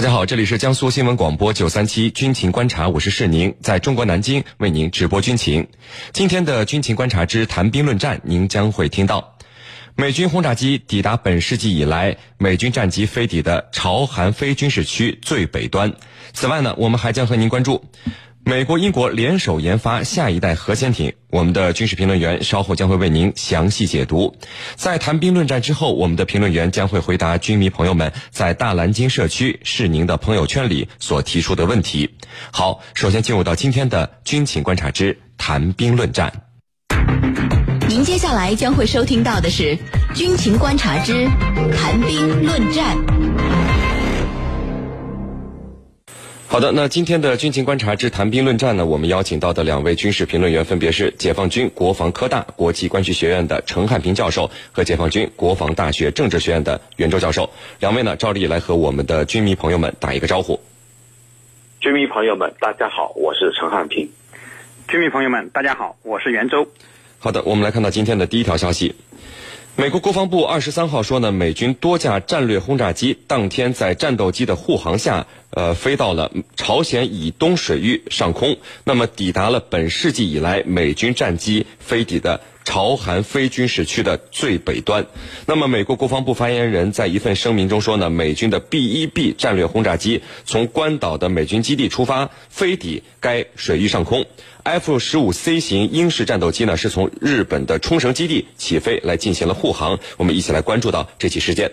大家好，这里是江苏新闻广播九三七军情观察，我是世宁，在中国南京为您直播军情。今天的军情观察之谈兵论战，您将会听到美军轰炸机抵达本世纪以来美军战机飞抵的朝韩非军事区最北端。此外呢，我们还将和您关注。美国、英国联手研发下一代核潜艇，我们的军事评论员稍后将会为您详细解读。在谈兵论战之后，我们的评论员将会回答军迷朋友们在大蓝鲸社区是您的朋友圈里所提出的问题。好，首先进入到今天的军情观察之谈兵论战。您接下来将会收听到的是军情观察之谈兵论战。好的，那今天的军情观察之谈兵论战呢，我们邀请到的两位军事评论员分别是解放军国防科大国际关系学院的陈汉平教授和解放军国防大学政治学院的袁周教授。两位呢，照例来和我们的军迷朋友们打一个招呼。军迷朋友们，大家好，我是陈汉平。军迷朋友们，大家好，我是袁周。好的，我们来看到今天的第一条消息。美国国防部二十三号说呢，美军多架战略轰炸机当天在战斗机的护航下，呃，飞到了朝鲜以东水域上空，那么抵达了本世纪以来美军战机飞抵的。朝韩非军事区的最北端，那么美国国防部发言人在一份声明中说呢，美军的 B-1B 战略轰炸机从关岛的美军基地出发，飞抵该水域上空。F-15C 型英式战斗机呢，是从日本的冲绳基地起飞来进行了护航。我们一起来关注到这起事件。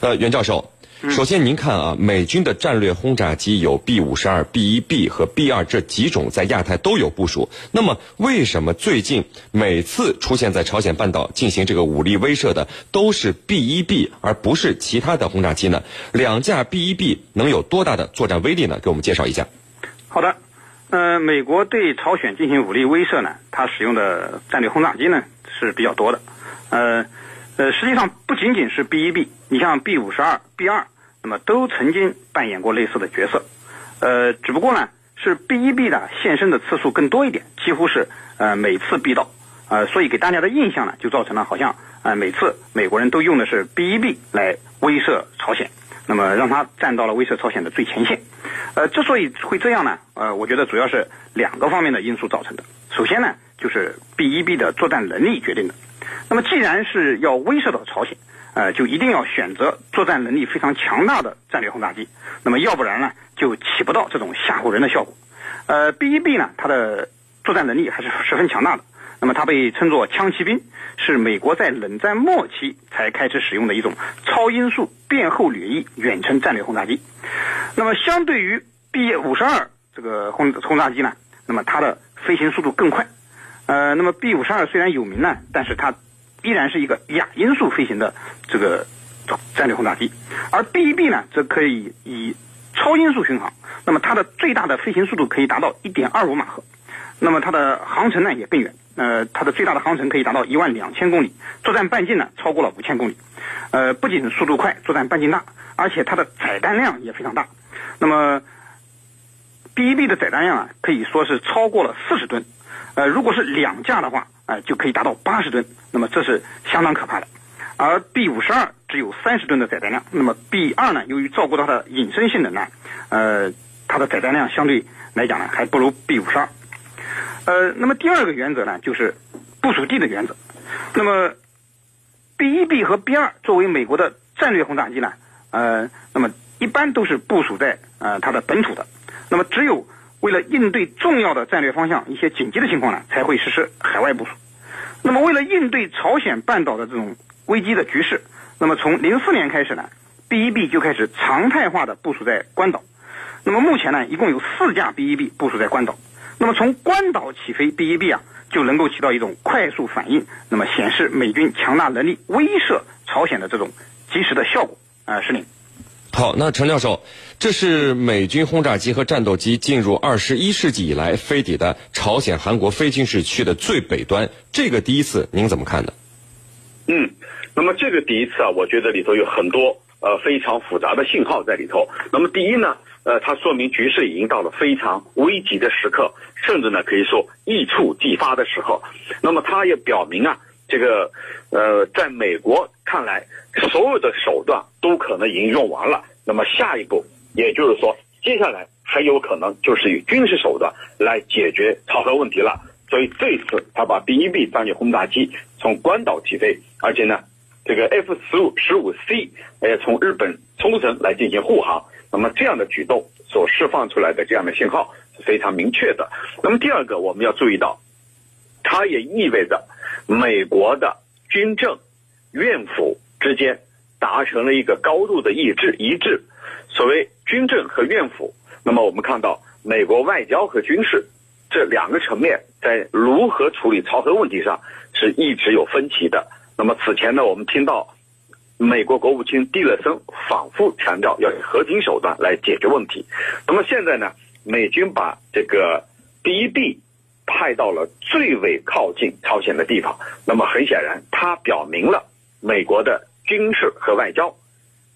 呃，袁教授。首先，您看啊，美军的战略轰炸机有 B 五十二、B 一 B 和 B 二这几种，在亚太都有部署。那么，为什么最近每次出现在朝鲜半岛进行这个武力威慑的都是 B 一 B，而不是其他的轰炸机呢？两架 B 一 B 能有多大的作战威力呢？给我们介绍一下。好的，呃，美国对朝鲜进行武力威慑呢，它使用的战略轰炸机呢是比较多的。呃，呃，实际上不仅仅是 B 一 B，你像 B 五十二、B 二。那么都曾经扮演过类似的角色，呃，只不过呢是 B-1B 的现身的次数更多一点，几乎是呃每次必到，呃，所以给大家的印象呢就造成了好像呃每次美国人都用的是 B-1B 来威慑朝鲜，那么让他站到了威慑朝鲜的最前线，呃，之所以会这样呢，呃，我觉得主要是两个方面的因素造成的。首先呢就是 B-1B 的作战能力决定的，那么既然是要威慑到朝鲜。呃，就一定要选择作战能力非常强大的战略轰炸机，那么要不然呢，就起不到这种吓唬人的效果。呃，B-1B 呢，它的作战能力还是十分强大的，那么它被称作“枪骑兵”，是美国在冷战末期才开始使用的一种超音速变厚掠翼远程战略轰炸机。那么相对于 B-52 这个轰轰炸机呢，那么它的飞行速度更快。呃，那么 B-52 虽然有名呢，但是它依然是一个亚音速飞行的这个战略轰炸机，而 B-1B 呢，则可以以超音速巡航。那么它的最大的飞行速度可以达到1.25马赫，那么它的航程呢也更远。呃，它的最大的航程可以达到一万两千公里，作战半径呢超过了五千公里。呃，不仅速度快，作战半径大，而且它的载弹量也非常大。那么 B-1B 的载弹量啊，可以说是超过了四十吨。呃，如果是两架的话，呃，就可以达到八十吨，那么这是相当可怕的。而 B 五十二只有三十吨的载弹量，那么 B 二呢，由于照顾到它的隐身性能呢，呃，它的载弹量相对来讲呢，还不如 B 五十二。呃，那么第二个原则呢，就是部署地的原则。那么 B 一 B 和 B 二作为美国的战略轰炸机呢，呃，那么一般都是部署在呃它的本土的，那么只有。为了应对重要的战略方向，一些紧急的情况呢，才会实施海外部署。那么，为了应对朝鲜半岛的这种危机的局势，那么从零四年开始呢，B-1B 就开始常态化的部署在关岛。那么目前呢，一共有四架 B-1B 部署在关岛。那么从关岛起飞 B-1B 啊，就能够起到一种快速反应，那么显示美军强大能力威慑朝鲜的这种及时的效果。啊，是您。好，那陈教授，这是美军轰炸机和战斗机进入二十一世纪以来飞抵的朝鲜韩国非军事区的最北端，这个第一次您怎么看呢？嗯，那么这个第一次啊，我觉得里头有很多呃非常复杂的信号在里头。那么第一呢，呃，它说明局势已经到了非常危急的时刻，甚至呢可以说一触即发的时候。那么它也表明啊，这个呃，在美国看来。所有的手段都可能已经用完了，那么下一步也就是说，接下来很有可能就是以军事手段来解决朝核问题了。所以这次他把 B 一 B 战略轰炸机从关岛起飞，而且呢，这个 F 十五十五 C 也从日本冲绳来进行护航。那么这样的举动所释放出来的这样的信号是非常明确的。那么第二个我们要注意到，它也意味着美国的军政院府之间达成了一个高度的一致一致。所谓军政和院府，那么我们看到美国外交和军事这两个层面在如何处理朝核问题上是一直有分歧的。那么此前呢，我们听到。美国国务卿蒂勒森反复强调要以和平手段来解决问题。那么现在呢，美军把这个 B-1B 派到了最为靠近朝鲜的地方。那么很显然，它表明了美国的军事和外交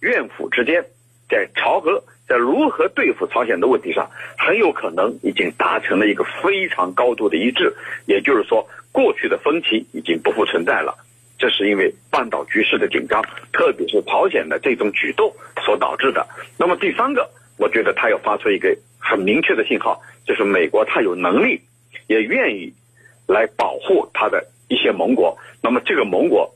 院府之间在朝核在如何对付朝鲜的问题上，很有可能已经达成了一个非常高度的一致。也就是说，过去的分歧已经不复存在了。这是因为半岛局势的紧张，特别是朝鲜的这种举动所导致的。那么第三个，我觉得他要发出一个很明确的信号，就是美国他有能力，也愿意来保护他的一些盟国。那么这个盟国，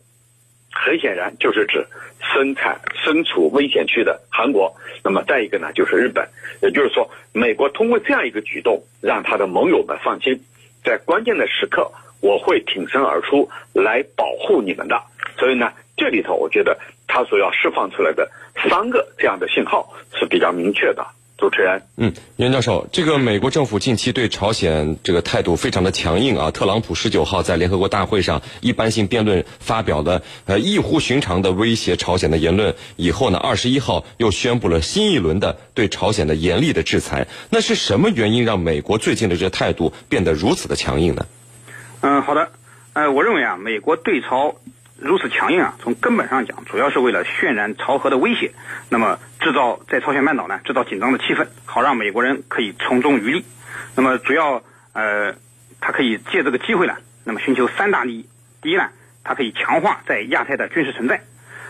很显然就是指生产身处危险区的韩国。那么再一个呢，就是日本。也就是说，美国通过这样一个举动，让他的盟友们放心，在关键的时刻。我会挺身而出来保护你们的，所以呢，这里头我觉得他所要释放出来的三个这样的信号是比较明确的。主持人，嗯，袁教授，这个美国政府近期对朝鲜这个态度非常的强硬啊。特朗普十九号在联合国大会上一般性辩论发表了呃异乎寻常的威胁朝鲜的言论，以后呢，二十一号又宣布了新一轮的对朝鲜的严厉的制裁。那是什么原因让美国最近的这个态度变得如此的强硬呢？嗯，好的，呃，我认为啊，美国对朝如此强硬啊，从根本上讲，主要是为了渲染朝核的威胁，那么制造在朝鲜半岛呢制造紧张的气氛，好让美国人可以从中渔利。那么主要呃，他可以借这个机会呢，那么寻求三大利益。第一呢，它可以强化在亚太的军事存在。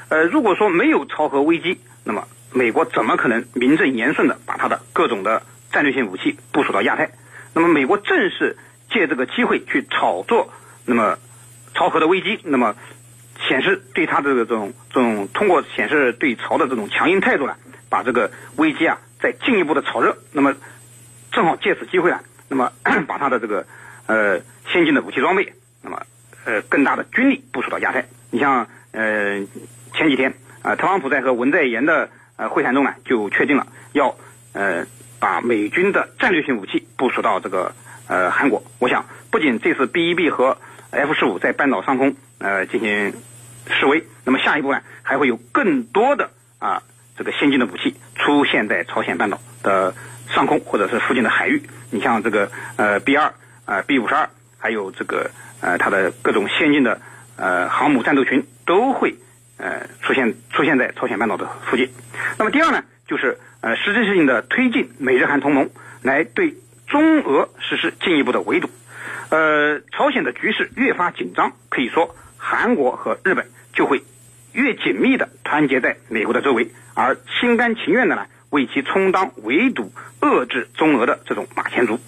呃，如果说没有朝核危机，那么美国怎么可能名正言顺的把它的各种的战略性武器部署到亚太？那么美国正是。借这个机会去炒作，那么朝核的危机，那么显示对他的这种这种通过显示对朝的这种强硬态度呢，把这个危机啊再进一步的炒热，那么正好借此机会呢，那么 把他的这个呃先进的武器装备，那么呃更大的军力部署到亚太。你像呃前几天啊，特朗普在和文在寅的呃会谈中呢，就确定了要呃把美军的战略性武器部署到这个。呃，韩国，我想不仅这次 B 一 B 和 F 十五在半岛上空呃进行示威，那么下一步呢，还会有更多的啊这个先进的武器出现在朝鲜半岛的上空或者是附近的海域。你像这个呃 B 二啊 B 五十二，还有这个呃它的各种先进的呃航母战斗群都会呃出现出现在朝鲜半岛的附近。那么第二呢，就是呃实质性的推进美日韩同盟来对。中俄实施进一步的围堵，呃，朝鲜的局势越发紧张，可以说韩国和日本就会越紧密的团结在美国的周围，而心甘情愿的呢，为其充当围堵、遏制中俄的这种马前卒。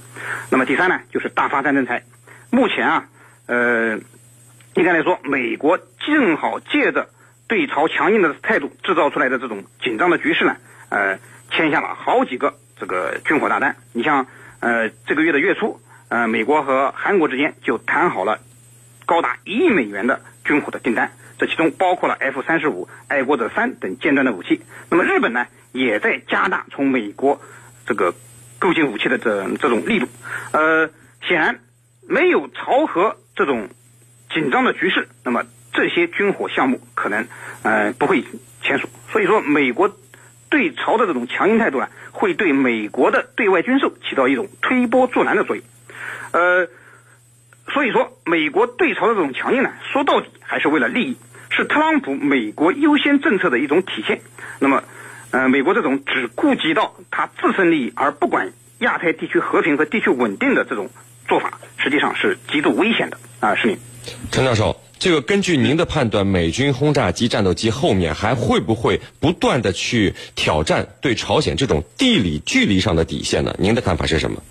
那么第三呢，就是大发战争财。目前啊，呃，应该来说，美国正好借着对朝强硬的态度制造出来的这种紧张的局势呢，呃，签下了好几个这个军火大单。你像。呃，这个月的月初，呃，美国和韩国之间就谈好了高达一亿美元的军火的订单，这其中包括了 F 三十五、爱国者三等尖端的武器。那么日本呢，也在加大从美国这个购进武器的这这种力度。呃，显然没有朝核这种紧张的局势，那么这些军火项目可能呃不会签署。所以说，美国。对朝的这种强硬态度呢，会对美国的对外军售起到一种推波助澜的作用。呃，所以说，美国对朝的这种强硬呢，说到底还是为了利益，是特朗普美国优先政策的一种体现。那么，呃，美国这种只顾及到他自身利益而不管亚太地区和平和地区稳定的这种做法，实际上是极度危险的啊！是你，陈教授。这个根据您的判断，美军轰炸机、战斗机后面还会不会不断的去挑战对朝鲜这种地理距离上的底线呢？您的看法是什么？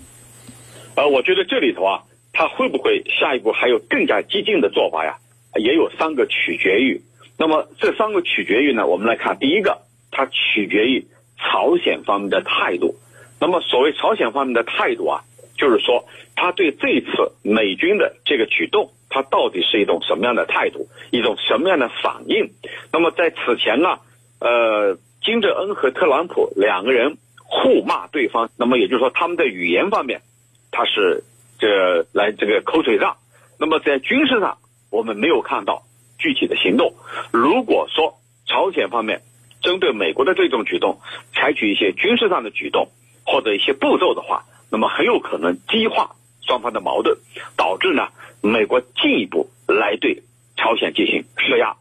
呃，我觉得这里头啊，他会不会下一步还有更加激进的做法呀？也有三个取决于。那么这三个取决于呢，我们来看，第一个，它取决于朝鲜方面的态度。那么所谓朝鲜方面的态度啊，就是说他对这次美军的这个举动，他到底是一种什么样的态度，一种什么样的反应？那么在此前呢，呃，金正恩和特朗普两个人互骂对方，那么也就是说他们的语言方面，他是这来这个口水仗。那么在军事上，我们没有看到。具体的行动，如果说朝鲜方面针对美国的这种举动采取一些军事上的举动或者一些步骤的话，那么很有可能激化双方的矛盾，导致呢美国进一步来对朝鲜进行施压。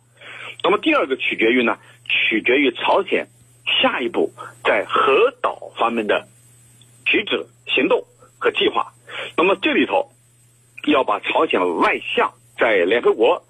那么第二个取决于呢，取决于朝鲜下一步在核岛方面的举止、行动和计划。那么这里头要把朝鲜外相在联合国。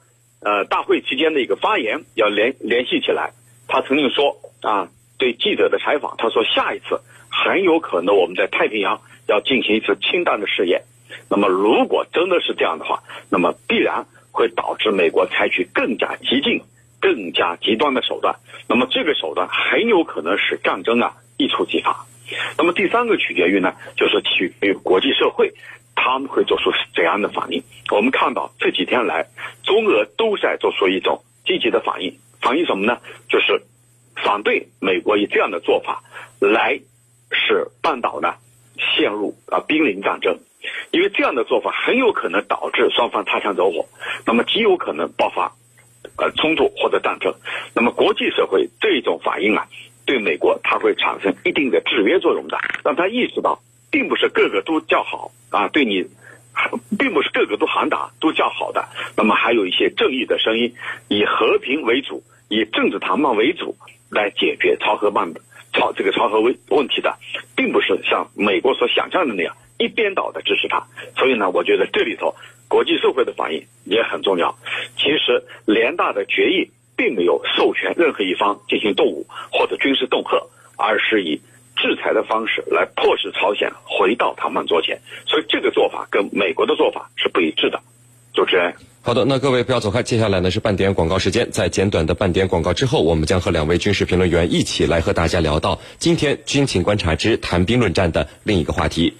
呃，大会期间的一个发言要联联系起来。他曾经说啊，对记者的采访，他说下一次很有可能我们在太平洋要进行一次氢弹的试验。那么如果真的是这样的话，那么必然会导致美国采取更加激进、更加极端的手段。那么这个手段很有可能使战争啊一触即发。那么第三个取决于呢，就是取决于国际社会。他们会做出怎样的反应？我们看到这几天来，中俄都在做出一种积极的反应。反应什么呢？就是反对美国以这样的做法来使半岛呢陷入啊濒临战争，因为这样的做法很有可能导致双方擦枪走火，那么极有可能爆发呃冲突或者战争。那么国际社会这种反应啊，对美国它会产生一定的制约作用的，让他意识到。并不是个个都叫好啊，对你，并不是个个都喊打都叫好的。那么还有一些正义的声音，以和平为主，以政治谈判为主来解决朝核办的朝这个朝核问问题的，并不是像美国所想象的那样一边倒的支持他。所以呢，我觉得这里头国际社会的反应也很重要。其实联大的决议并没有授权任何一方进行动武或者军事恫吓，而是以。制裁的方式来迫使朝鲜回到谈判桌前，所以这个做法跟美国的做法是不一致的。主持人，好的，那各位不要走开，接下来呢是半点广告时间，在简短的半点广告之后，我们将和两位军事评论员一起来和大家聊到今天军情观察之谈兵论战的另一个话题。